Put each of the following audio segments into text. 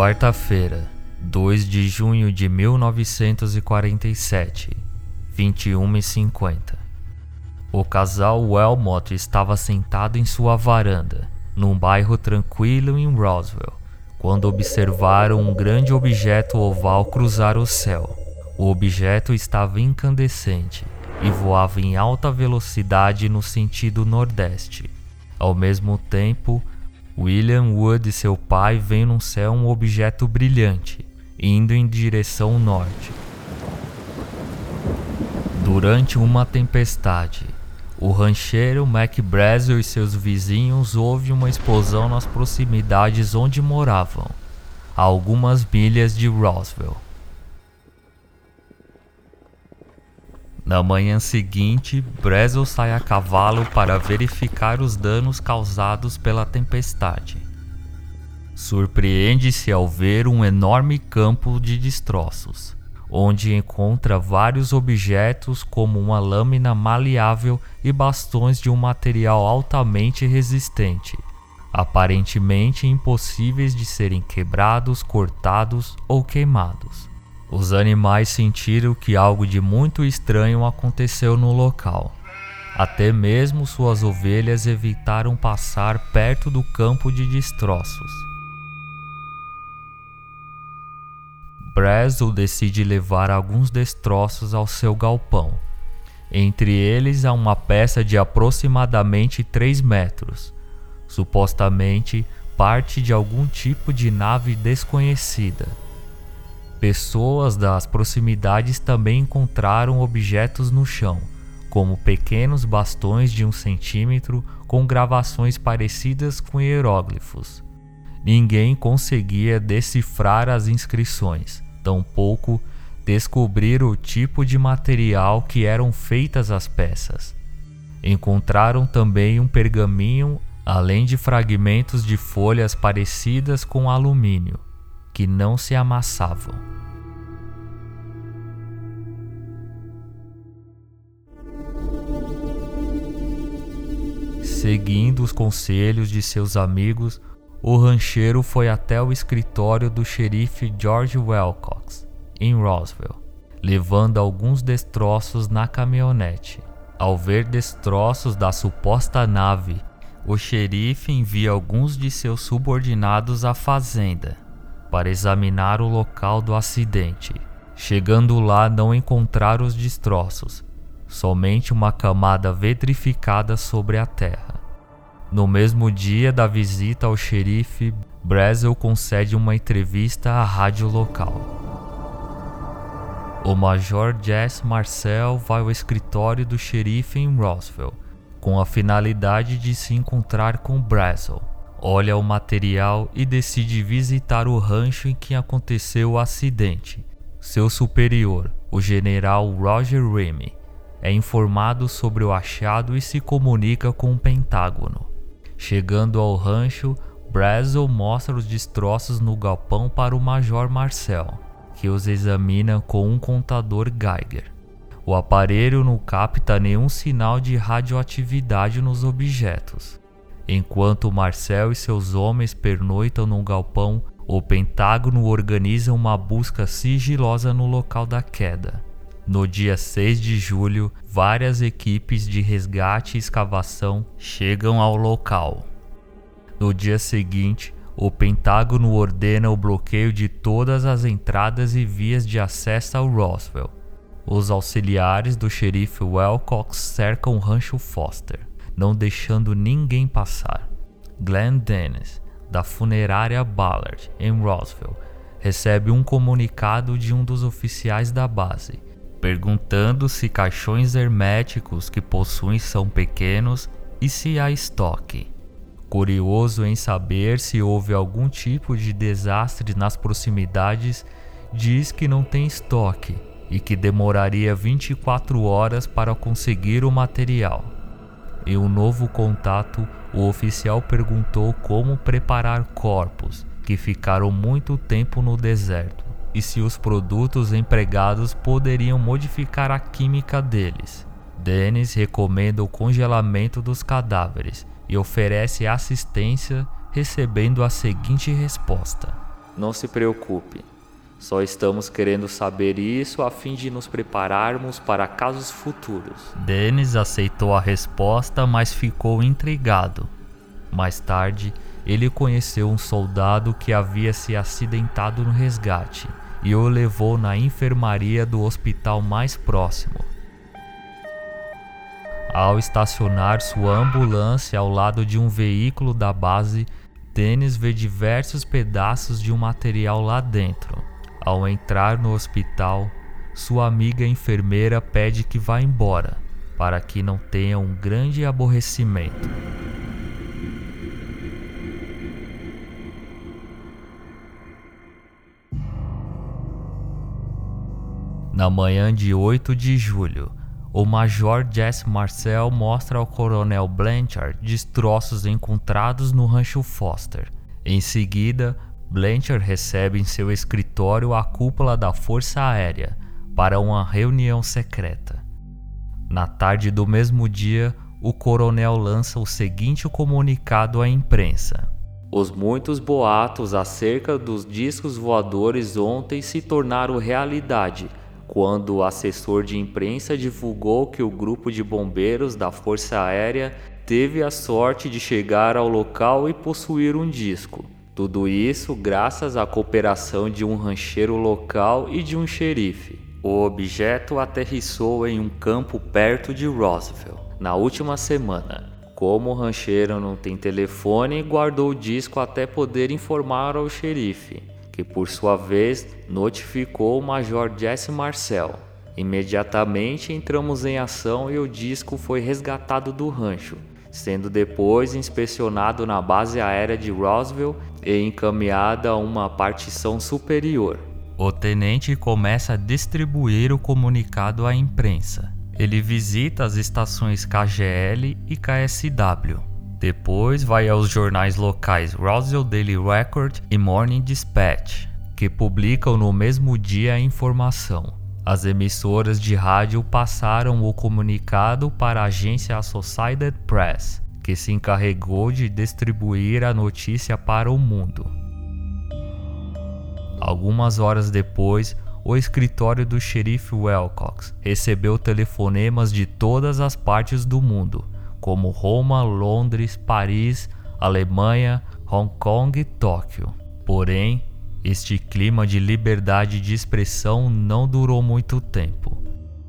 Quarta-feira, 2 de junho de 1947, 21h50. O casal Welmot estava sentado em sua varanda, num bairro tranquilo em Roswell, quando observaram um grande objeto oval cruzar o céu. O objeto estava incandescente e voava em alta velocidade no sentido nordeste. Ao mesmo tempo, William Wood e seu pai veem no céu um objeto brilhante, indo em direção norte. Durante uma tempestade, o rancheiro Mac Brazel e seus vizinhos ouvem uma explosão nas proximidades onde moravam, a algumas milhas de Roswell. Na manhã seguinte, Brazel sai a cavalo para verificar os danos causados pela tempestade. Surpreende-se ao ver um enorme campo de destroços, onde encontra vários objetos como uma lâmina maleável e bastões de um material altamente resistente, aparentemente impossíveis de serem quebrados, cortados ou queimados. Os animais sentiram que algo de muito estranho aconteceu no local. Até mesmo suas ovelhas evitaram passar perto do campo de destroços. Brazel decide levar alguns destroços ao seu galpão. Entre eles há uma peça de aproximadamente 3 metros, supostamente parte de algum tipo de nave desconhecida. Pessoas das proximidades também encontraram objetos no chão, como pequenos bastões de um centímetro com gravações parecidas com hieróglifos. Ninguém conseguia decifrar as inscrições, tampouco descobrir o tipo de material que eram feitas as peças. Encontraram também um pergaminho, além de fragmentos de folhas parecidas com alumínio que não se amassavam. Seguindo os conselhos de seus amigos, o rancheiro foi até o escritório do xerife George Wilcox, em Roswell, levando alguns destroços na caminhonete. Ao ver destroços da suposta nave, o xerife envia alguns de seus subordinados à fazenda para examinar o local do acidente. Chegando lá, não encontraram os destroços, somente uma camada vitrificada sobre a terra. No mesmo dia da visita ao xerife, Brazel concede uma entrevista à rádio local. O Major Jess Marcel vai ao escritório do xerife em Roswell, com a finalidade de se encontrar com Brazel olha o material e decide visitar o rancho em que aconteceu o acidente. Seu superior, o general Roger Remy, é informado sobre o achado e se comunica com o Pentágono. Chegando ao rancho, Brazel mostra os destroços no galpão para o Major Marcel, que os examina com um contador Geiger. O aparelho não capta nenhum sinal de radioatividade nos objetos. Enquanto Marcel e seus homens pernoitam num galpão, o Pentágono organiza uma busca sigilosa no local da queda. No dia 6 de julho, várias equipes de resgate e escavação chegam ao local. No dia seguinte, o Pentágono ordena o bloqueio de todas as entradas e vias de acesso ao Roswell. Os auxiliares do xerife Wilcox cercam o rancho Foster não deixando ninguém passar. Glenn Dennis, da funerária Ballard, em Roswell, recebe um comunicado de um dos oficiais da base, perguntando se caixões herméticos que possuem são pequenos e se há estoque. Curioso em saber se houve algum tipo de desastre nas proximidades, diz que não tem estoque e que demoraria 24 horas para conseguir o material. Em um novo contato, o oficial perguntou como preparar corpos que ficaram muito tempo no deserto e se os produtos empregados poderiam modificar a química deles. Dennis recomenda o congelamento dos cadáveres e oferece assistência, recebendo a seguinte resposta: não se preocupe. Só estamos querendo saber isso a fim de nos prepararmos para casos futuros. Dennis aceitou a resposta, mas ficou intrigado. Mais tarde, ele conheceu um soldado que havia se acidentado no resgate e o levou na enfermaria do hospital mais próximo. Ao estacionar sua ambulância ao lado de um veículo da base, Dennis vê diversos pedaços de um material lá dentro. Ao entrar no hospital, sua amiga enfermeira pede que vá embora, para que não tenha um grande aborrecimento. Na manhã de 8 de julho, o Major Jesse Marcel mostra ao Coronel Blanchard destroços encontrados no rancho Foster. Em seguida, Blanchard recebe em seu escritório a cúpula da Força Aérea para uma reunião secreta. Na tarde do mesmo dia, o coronel lança o seguinte comunicado à imprensa: Os muitos boatos acerca dos discos voadores ontem se tornaram realidade quando o assessor de imprensa divulgou que o grupo de bombeiros da Força Aérea teve a sorte de chegar ao local e possuir um disco. Tudo isso graças à cooperação de um rancheiro local e de um xerife. O objeto aterrissou em um campo perto de Roswell na última semana. Como o rancheiro não tem telefone, guardou o disco até poder informar ao xerife, que por sua vez notificou o Major Jesse Marcel. Imediatamente entramos em ação e o disco foi resgatado do rancho, sendo depois inspecionado na base aérea de Roswell e encaminhada a uma partição superior. O tenente começa a distribuir o comunicado à imprensa. Ele visita as estações KGL e KSW. Depois vai aos jornais locais Roswell Daily Record e Morning Dispatch, que publicam no mesmo dia a informação. As emissoras de rádio passaram o comunicado para a agência Associated Press, que se encarregou de distribuir a notícia para o mundo. Algumas horas depois, o escritório do xerife Wilcox recebeu telefonemas de todas as partes do mundo, como Roma, Londres, Paris, Alemanha, Hong Kong e Tóquio. Porém, este clima de liberdade de expressão não durou muito tempo.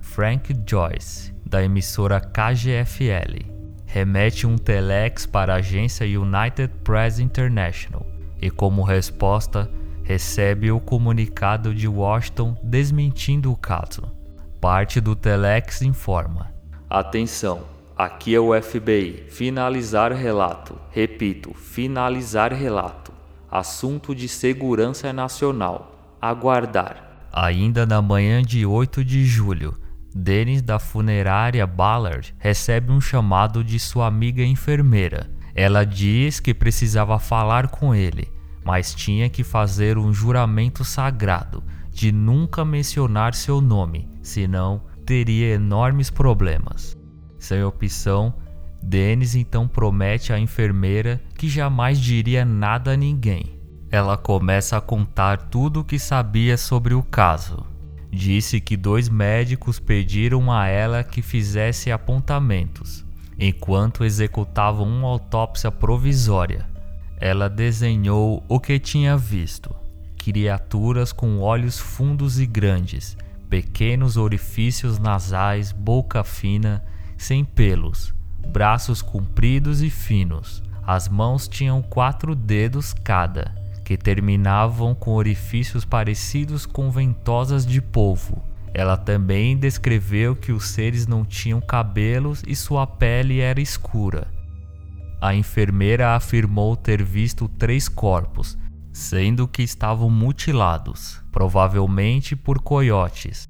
Frank Joyce, da emissora KGFL, remete um telex para a agência United Press International e, como resposta, recebe o comunicado de Washington desmentindo o caso. Parte do telex informa: Atenção, aqui é o FBI. Finalizar relato. Repito, finalizar relato. Assunto de segurança nacional. Aguardar. Ainda na manhã de 8 de julho, Dennis da funerária Ballard recebe um chamado de sua amiga enfermeira. Ela diz que precisava falar com ele, mas tinha que fazer um juramento sagrado de nunca mencionar seu nome, senão teria enormes problemas. Sem opção, Dennis então promete à enfermeira que jamais diria nada a ninguém. Ela começa a contar tudo o que sabia sobre o caso disse que dois médicos pediram a ela que fizesse apontamentos, enquanto executavam uma autópsia provisória. Ela desenhou o que tinha visto: criaturas com olhos fundos e grandes, pequenos orifícios nasais, boca fina, sem pelos, braços compridos e finos. As mãos tinham quatro dedos cada que terminavam com orifícios parecidos com ventosas de polvo. Ela também descreveu que os seres não tinham cabelos e sua pele era escura. A enfermeira afirmou ter visto três corpos, sendo que estavam mutilados, provavelmente por coiotes.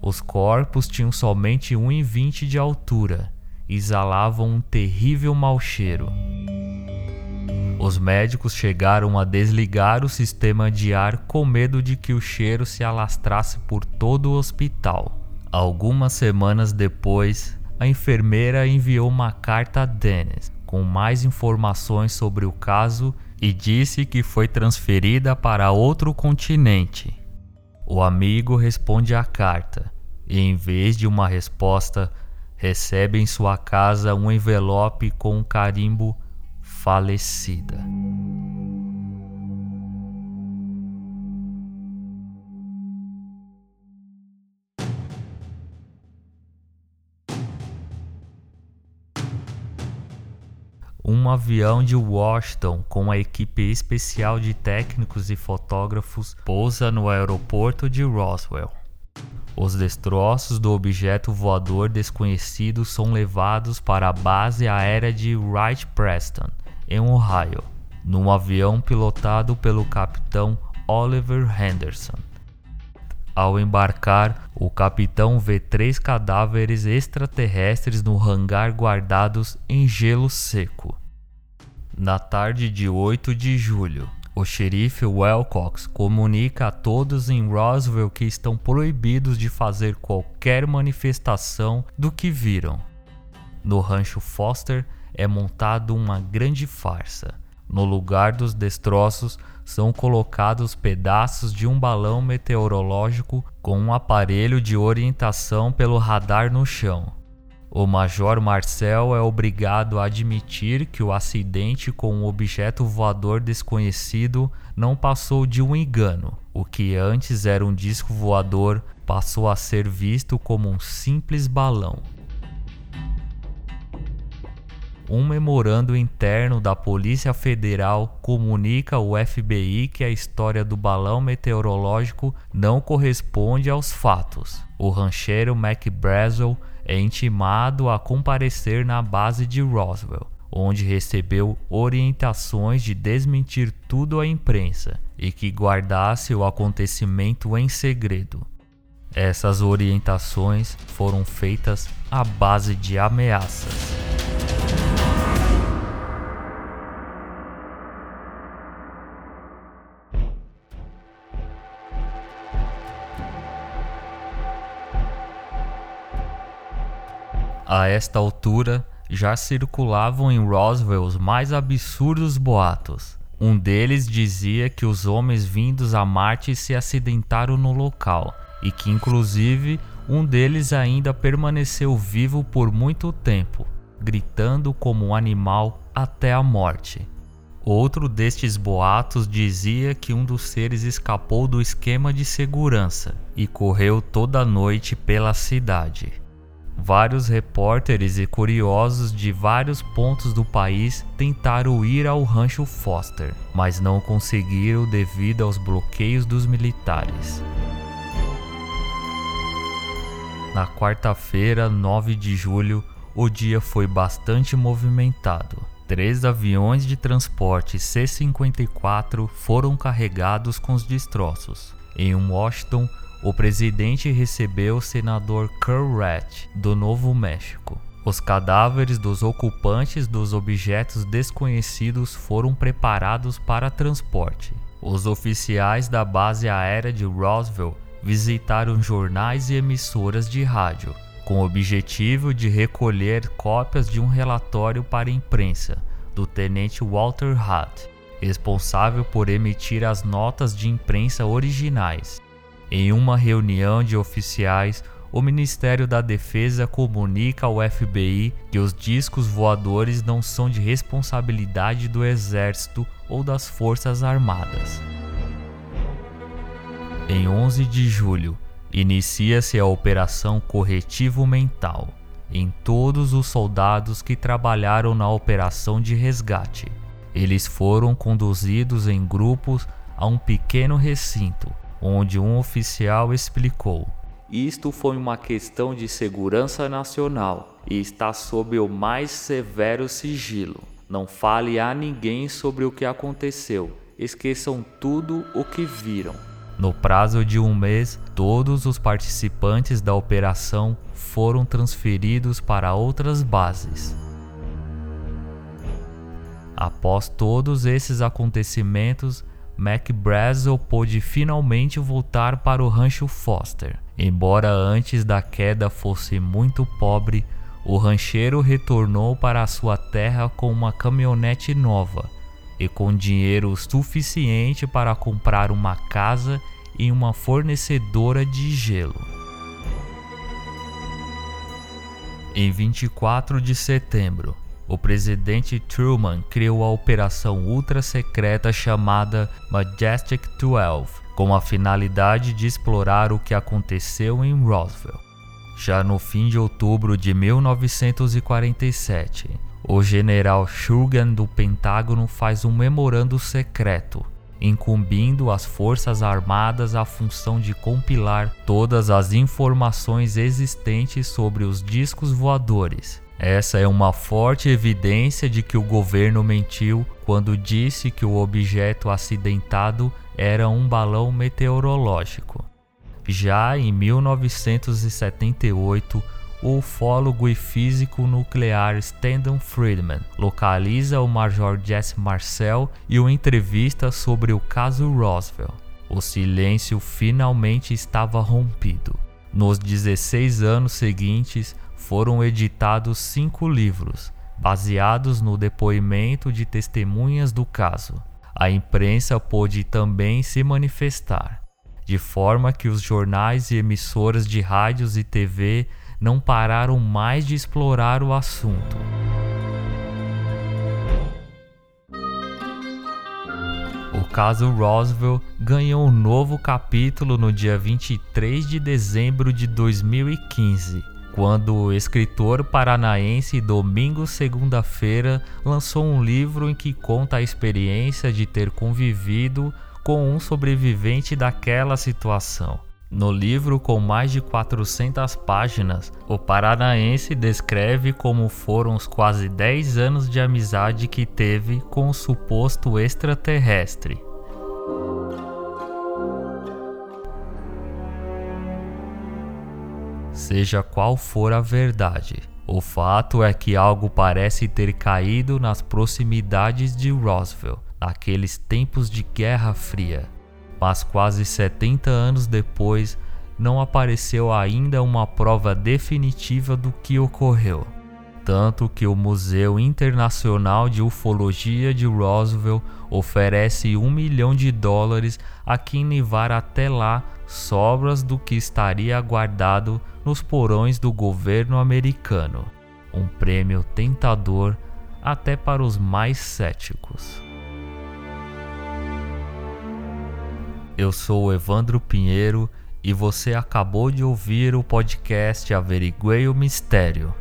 Os corpos tinham somente 1,20 de altura exalavam um terrível mau cheiro. Os médicos chegaram a desligar o sistema de ar com medo de que o cheiro se alastrasse por todo o hospital. Algumas semanas depois, a enfermeira enviou uma carta a Dennis com mais informações sobre o caso e disse que foi transferida para outro continente. O amigo responde à carta e, em vez de uma resposta, recebe em sua casa um envelope com um carimbo falecida. um avião de Washington com uma equipe especial de técnicos e fotógrafos pousa no aeroporto de Roswell. Os destroços do objeto voador desconhecido são levados para a base aérea de Wright-Preston, em Ohio, num avião pilotado pelo capitão Oliver Henderson. Ao embarcar, o capitão vê três cadáveres extraterrestres no hangar guardados em gelo seco. Na tarde de 8 de julho, o xerife Welcox comunica a todos em Roswell que estão proibidos de fazer qualquer manifestação do que viram. No rancho Foster é montado uma grande farsa. No lugar dos destroços são colocados pedaços de um balão meteorológico com um aparelho de orientação pelo radar no chão. O Major Marcel é obrigado a admitir que o acidente com um objeto voador desconhecido não passou de um engano. O que antes era um disco voador passou a ser visto como um simples balão. Um memorando interno da Polícia Federal comunica ao FBI que a história do balão meteorológico não corresponde aos fatos. O rancheiro Mac Brazel é intimado a comparecer na base de Roswell, onde recebeu orientações de desmentir tudo à imprensa e que guardasse o acontecimento em segredo. Essas orientações foram feitas à base de ameaças. A esta altura, já circulavam em Roswell os mais absurdos boatos. Um deles dizia que os homens vindos a Marte se acidentaram no local e que, inclusive, um deles ainda permaneceu vivo por muito tempo, gritando como um animal até a morte. Outro destes boatos dizia que um dos seres escapou do esquema de segurança e correu toda noite pela cidade. Vários repórteres e curiosos de vários pontos do país tentaram ir ao rancho Foster, mas não conseguiram devido aos bloqueios dos militares. Na quarta-feira, 9 de julho, o dia foi bastante movimentado. Três aviões de transporte C-54 foram carregados com os destroços. Em Washington, o presidente recebeu o senador Kurt Rat, do Novo México. Os cadáveres dos ocupantes dos objetos desconhecidos foram preparados para transporte. Os oficiais da base aérea de Roswell visitaram jornais e emissoras de rádio, com o objetivo de recolher cópias de um relatório para a imprensa do tenente Walter Hutt, responsável por emitir as notas de imprensa originais. Em uma reunião de oficiais, o Ministério da Defesa comunica ao FBI que os discos voadores não são de responsabilidade do Exército ou das Forças Armadas. Em 11 de julho, inicia-se a Operação Corretivo Mental em todos os soldados que trabalharam na operação de resgate. Eles foram conduzidos em grupos a um pequeno recinto onde um oficial explicou: Isto foi uma questão de segurança nacional e está sob o mais severo sigilo. Não fale a ninguém sobre o que aconteceu. Esqueçam tudo o que viram. No prazo de um mês, todos os participantes da operação foram transferidos para outras bases. Após todos esses acontecimentos, McBrazel pôde finalmente voltar para o rancho Foster. Embora antes da queda fosse muito pobre, o rancheiro retornou para sua terra com uma caminhonete nova e com dinheiro suficiente para comprar uma casa e uma fornecedora de gelo. Em 24 de setembro, o presidente Truman criou a operação ultra secreta chamada Majestic 12, com a finalidade de explorar o que aconteceu em Roswell. Já no fim de outubro de 1947, o general Shurgan do Pentágono faz um memorando secreto, incumbindo as Forças Armadas a função de compilar todas as informações existentes sobre os discos voadores. Essa é uma forte evidência de que o governo mentiu quando disse que o objeto acidentado era um balão meteorológico. Já em 1978, o ufólogo e físico nuclear Stanton Friedman localiza o Major Jesse Marcel e o entrevista sobre o caso Roswell. O silêncio finalmente estava rompido. Nos 16 anos seguintes, foram editados cinco livros, baseados no depoimento de testemunhas do caso. A imprensa pôde também se manifestar de forma que os jornais e emissoras de rádios e TV não pararam mais de explorar o assunto. O caso Roswell ganhou um novo capítulo no dia 23 de dezembro de 2015, quando o escritor paranaense Domingos Segunda-feira lançou um livro em que conta a experiência de ter convivido com um sobrevivente daquela situação. No livro, com mais de 400 páginas, o paranaense descreve como foram os quase 10 anos de amizade que teve com o suposto extraterrestre. Seja qual for a verdade, o fato é que algo parece ter caído nas proximidades de Roswell naqueles tempos de Guerra Fria. Mas quase 70 anos depois, não apareceu ainda uma prova definitiva do que ocorreu. Tanto que o Museu Internacional de Ufologia de Roswell oferece um milhão de dólares a quem levar até lá sobras do que estaria guardado nos porões do governo americano. Um prêmio tentador até para os mais céticos. Eu sou Evandro Pinheiro e você acabou de ouvir o podcast Averiguei o Mistério.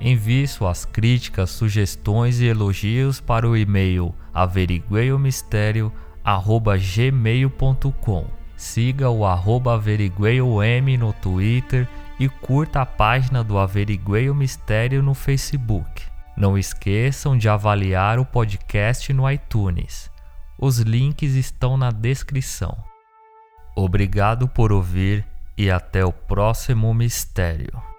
Envie suas críticas, sugestões e elogios para o e-mail averigueiomistério@gmail.com. Siga o arroba averigueiom no Twitter e curta a página do Averiguei o Mistério no Facebook. Não esqueçam de avaliar o podcast no iTunes. Os links estão na descrição. Obrigado por ouvir e até o próximo mistério.